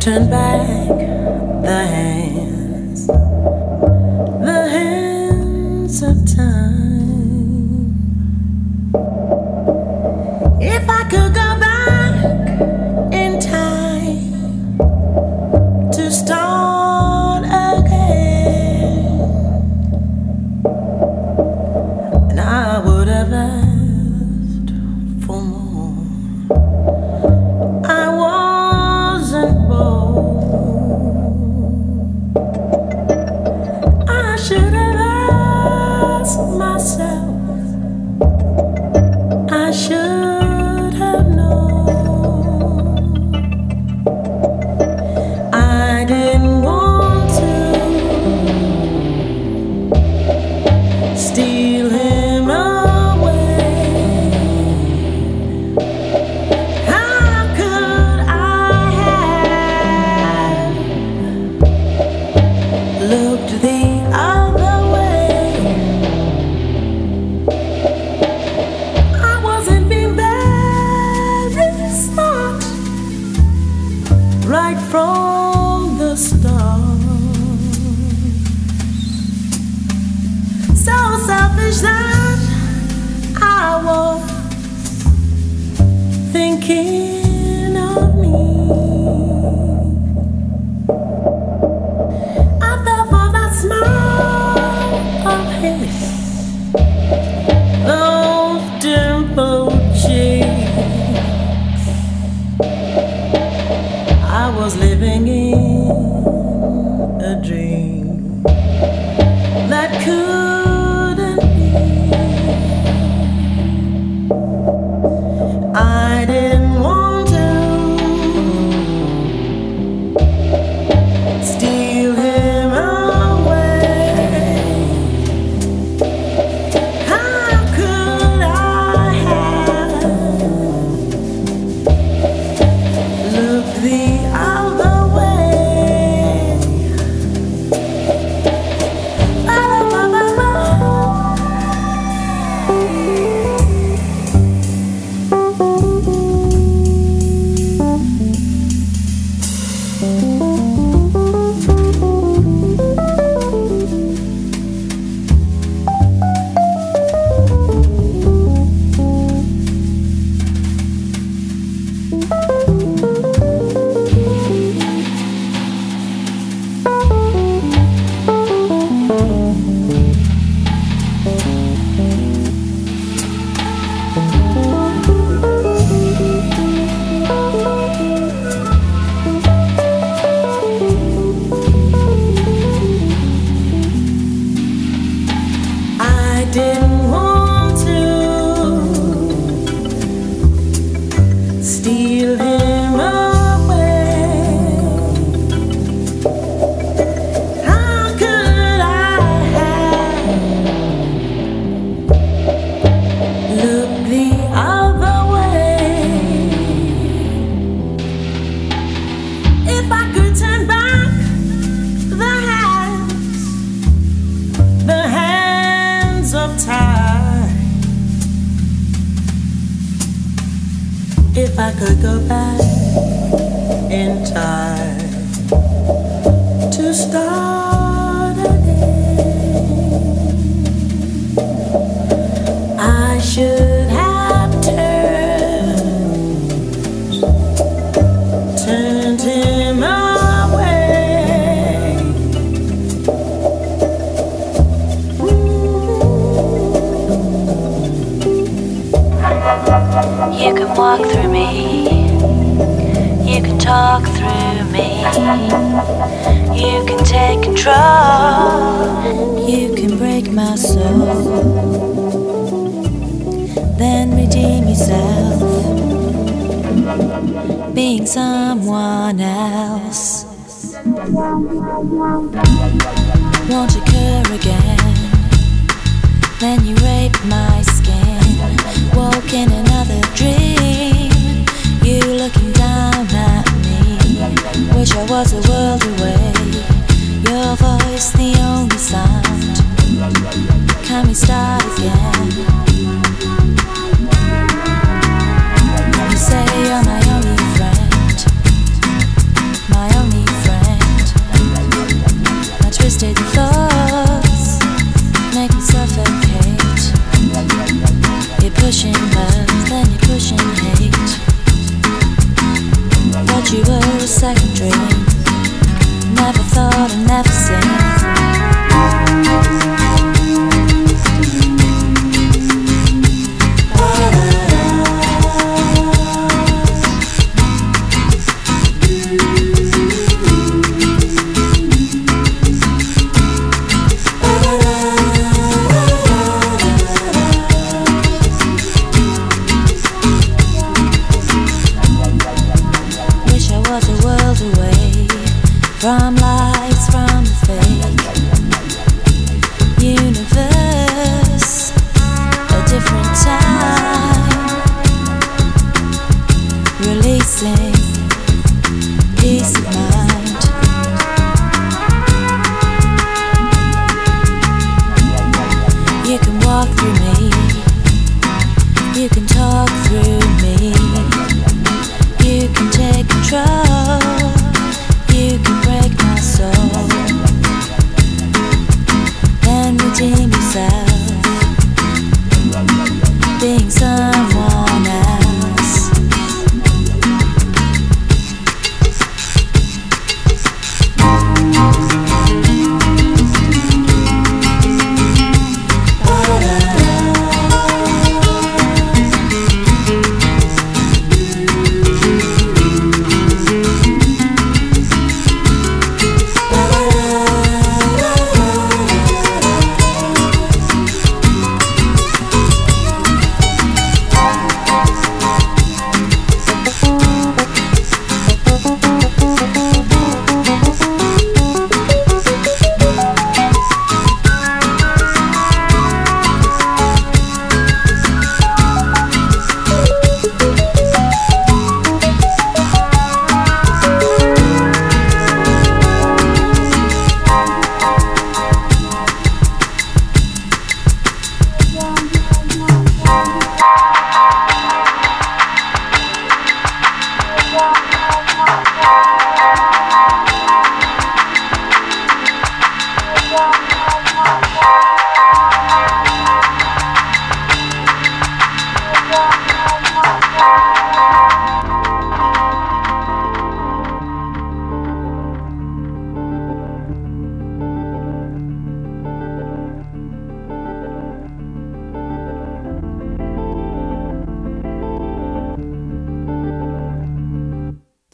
turn back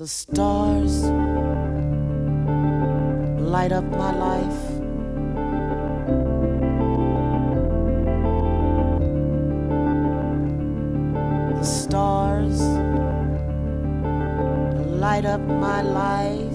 The stars light up my life. The stars light up my life.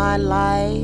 My life.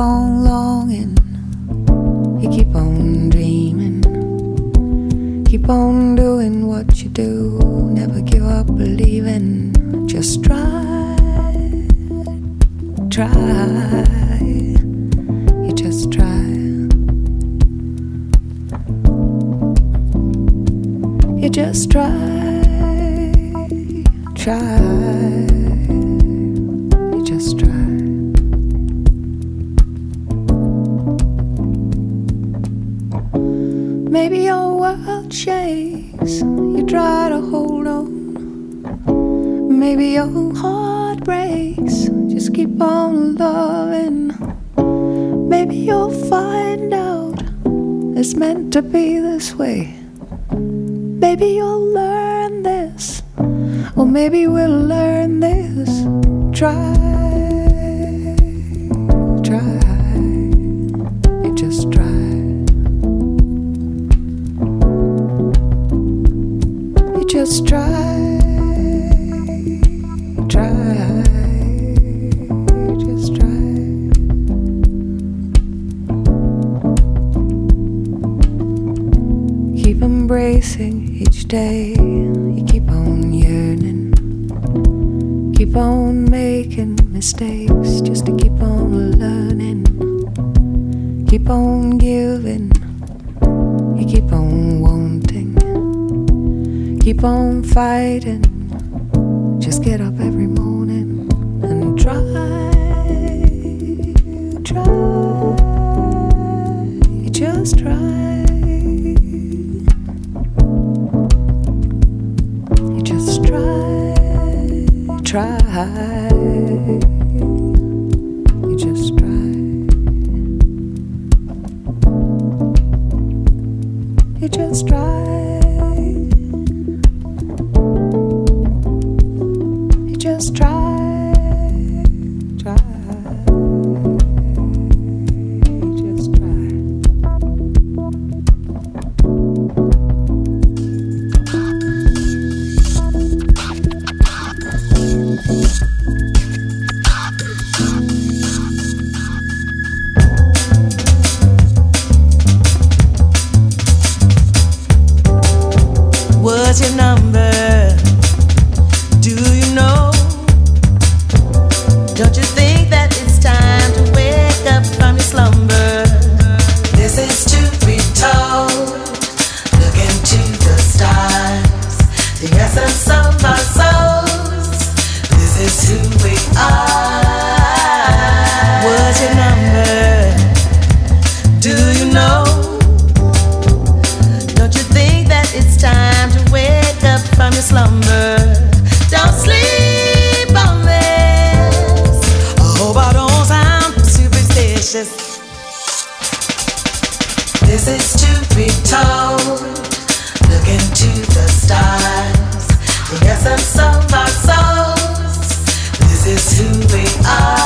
뽕 hold on. Maybe your heart breaks, just keep on loving. Maybe you'll find out it's meant to be this way. Maybe you'll learn this, or maybe we'll learn this. Try, try. strong. keep on fighting. delicious. This is to be told. Look into the stars, the essence of our souls. This is who we are.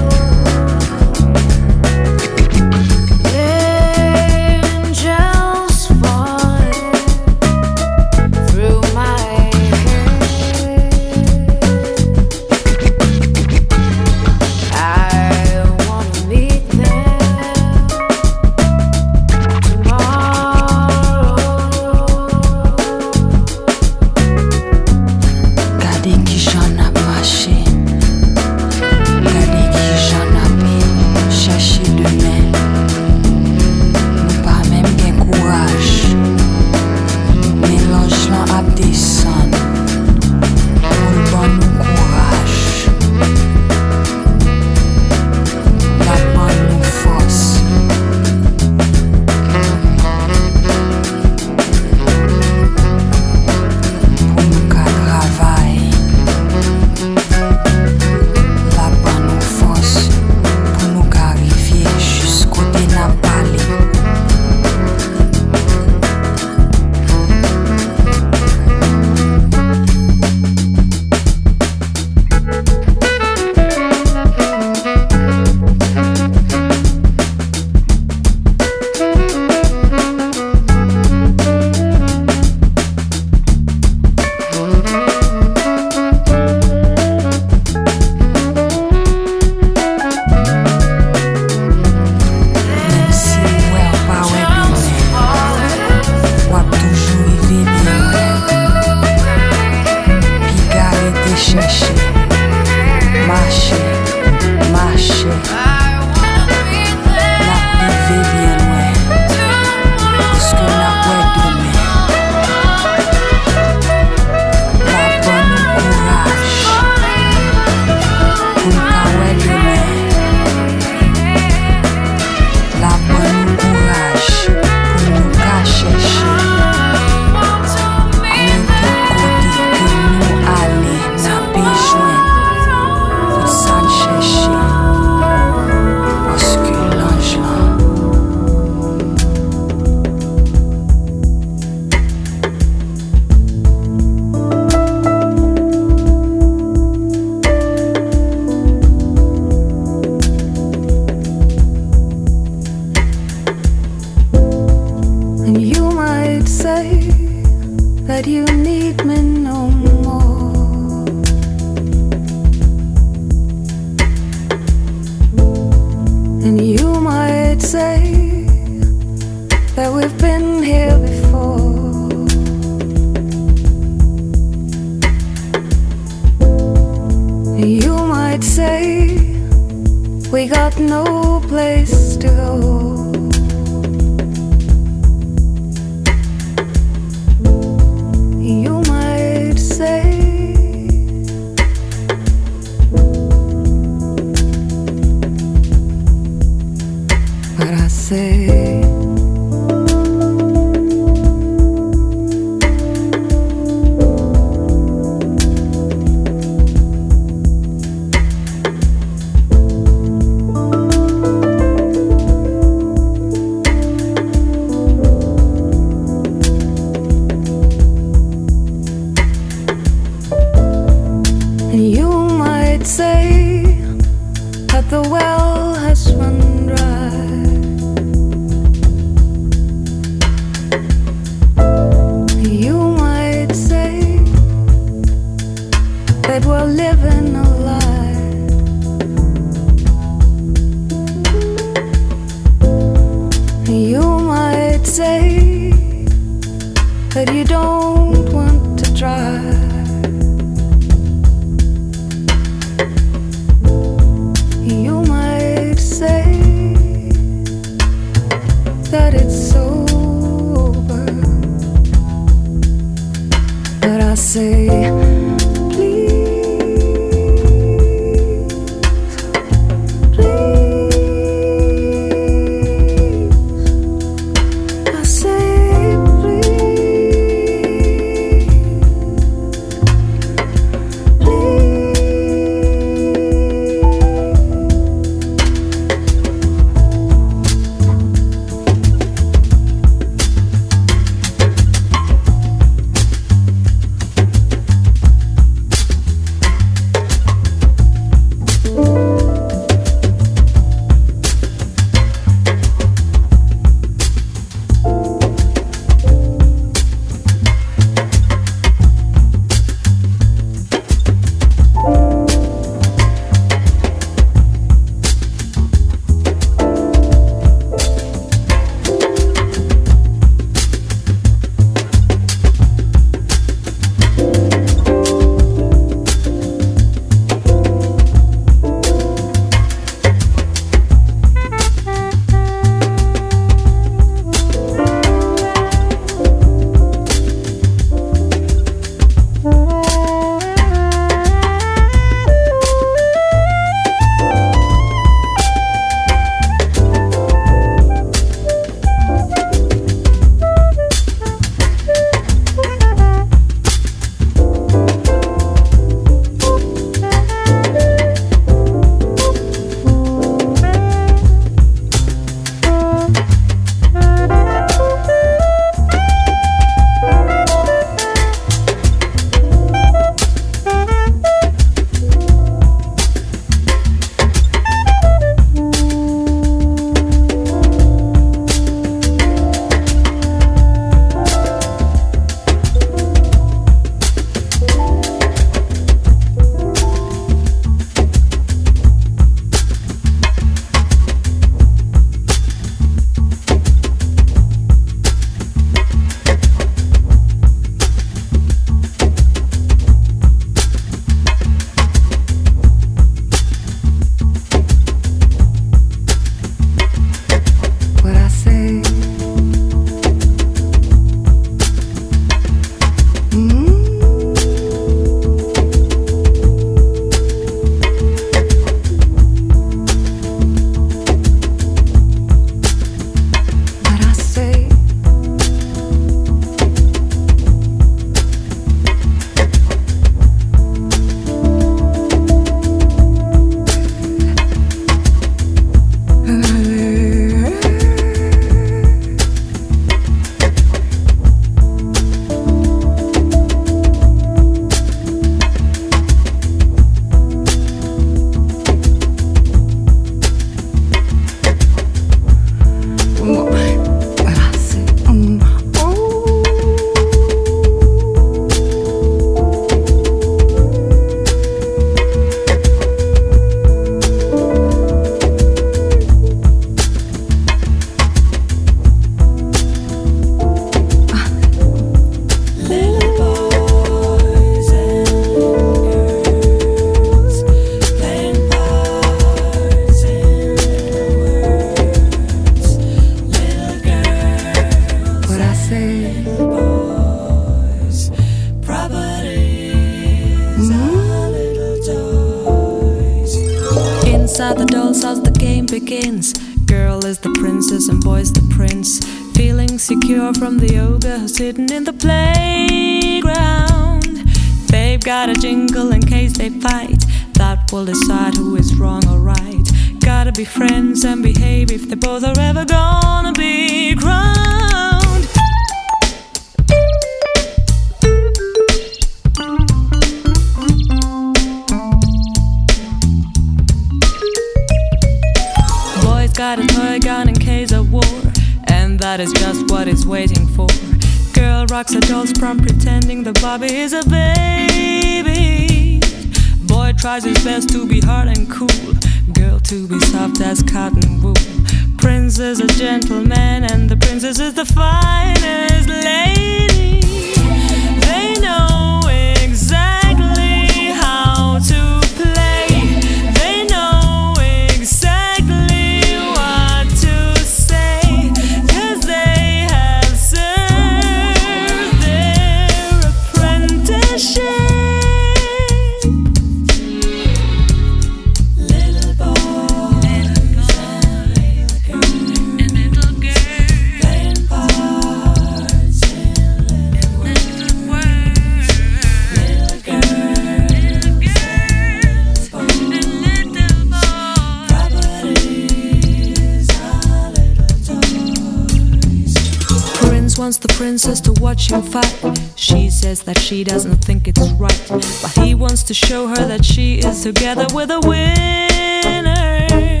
Fight. She says that she doesn't think it's right, but he wants to show her that she is together with a winner.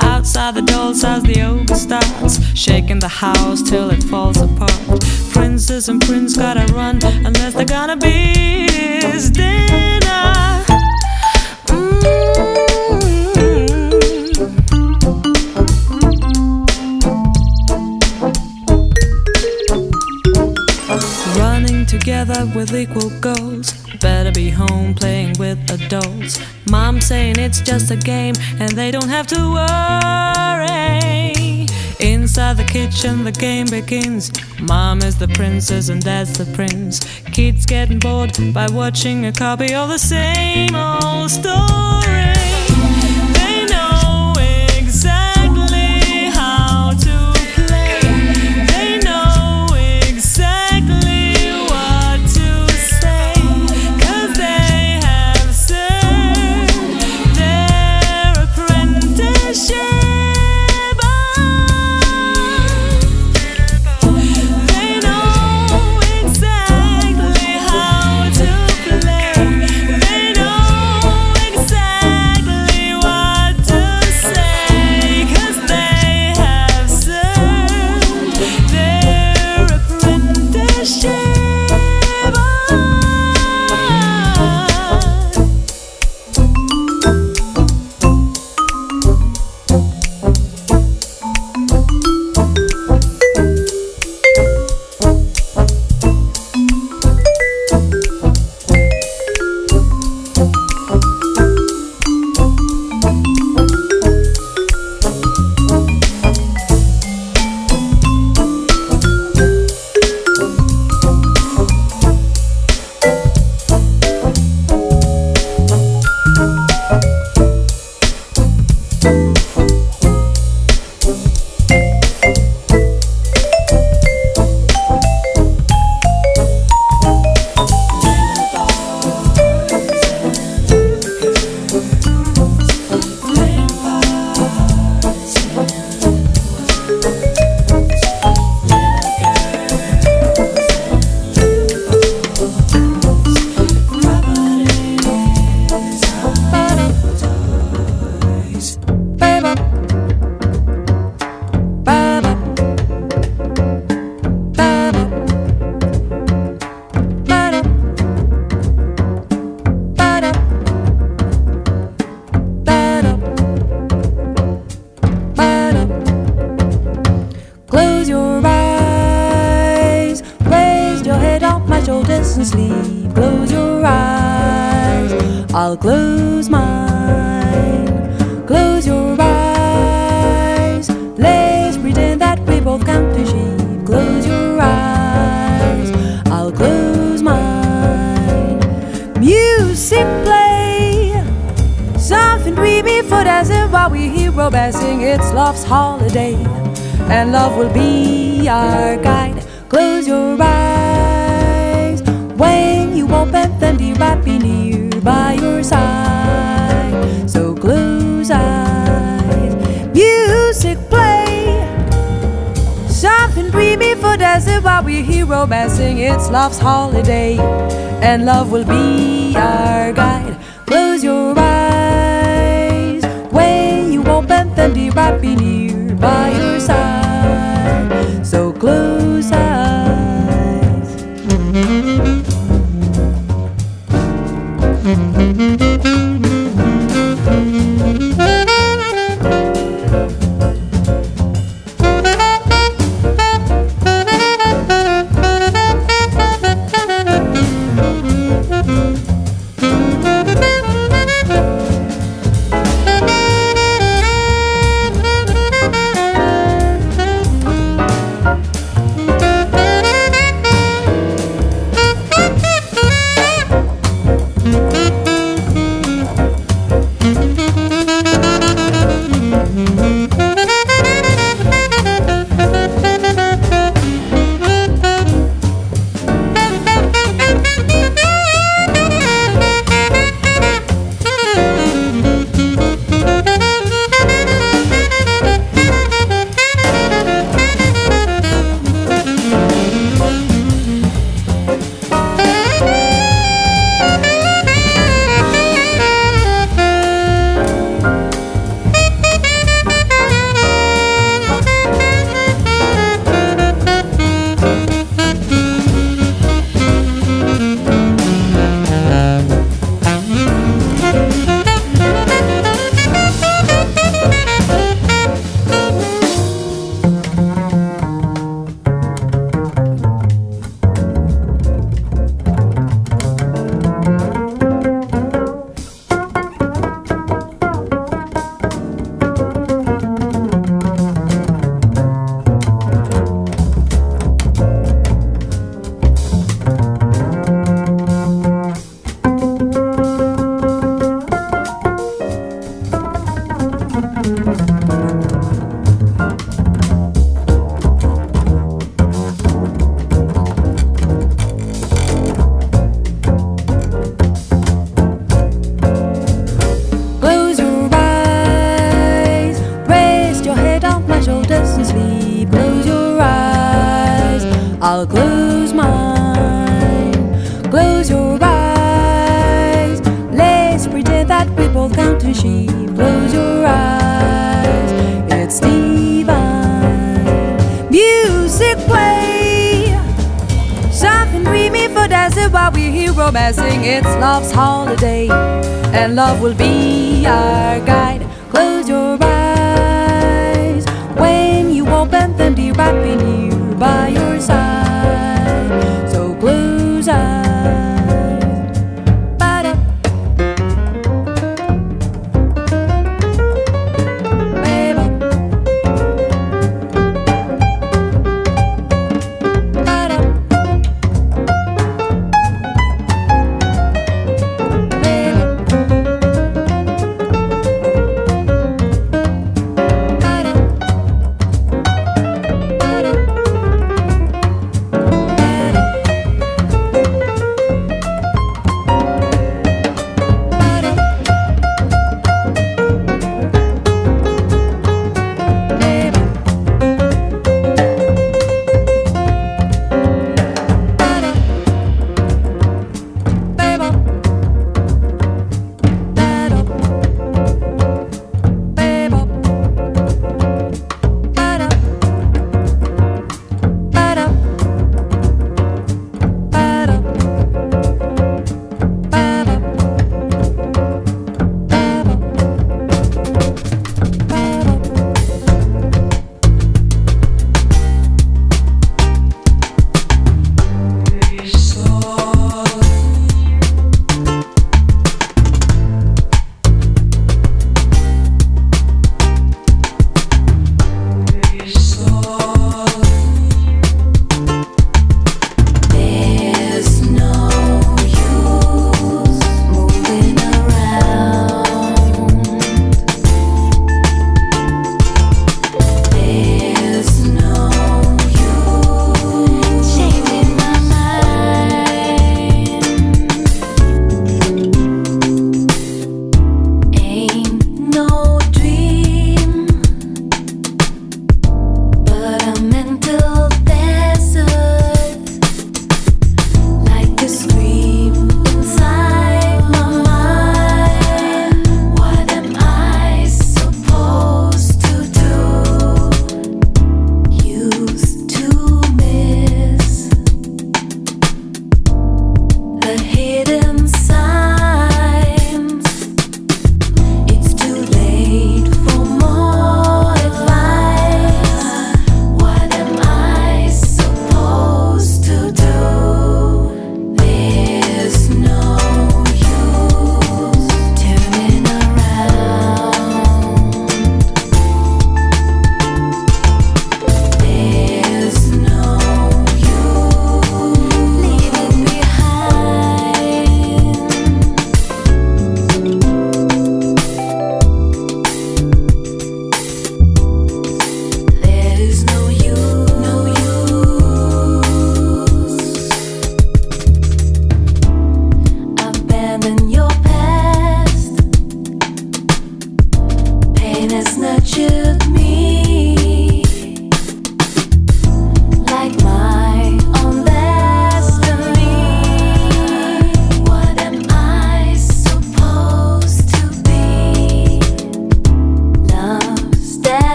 Outside the doll's house, the ogre starts shaking the house till it falls apart. Princess and prince gotta run unless they're gonna be his dinner. With equal goals. Better be home playing with adults. Mom saying it's just a game and they don't have to worry. Inside the kitchen, the game begins. Mom is the princess and dad's the prince. Kids getting bored by watching a copy of the same old story. Close mine. Close your eyes. Let's pretend that we both count to sheep. Close your eyes. I'll close mine. Music play. Something dreamy for dancing while we hear Robert sing. It's love's holiday, and love will be our romancing, it's love's holiday, and love will be our guide.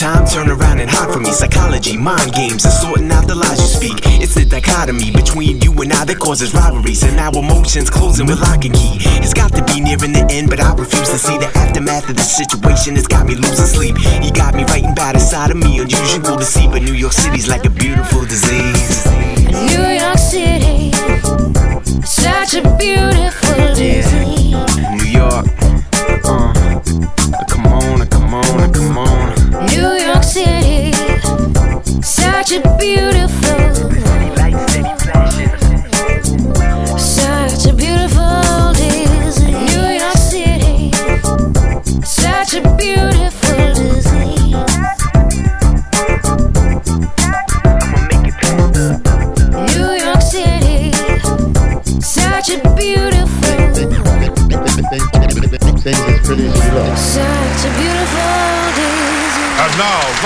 time, turn around and hide from me. Psychology, mind games, and sorting out the lies you speak. It's the dichotomy between you and I that causes rivalries, and our emotions closing with lock and key. It's got to be nearing the end, but I refuse to see the aftermath of the situation. It's got me losing sleep. You got me writing by the side of me, unusual to see, but New York City's like a beautiful disease.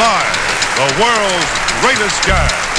live, the world's greatest guy.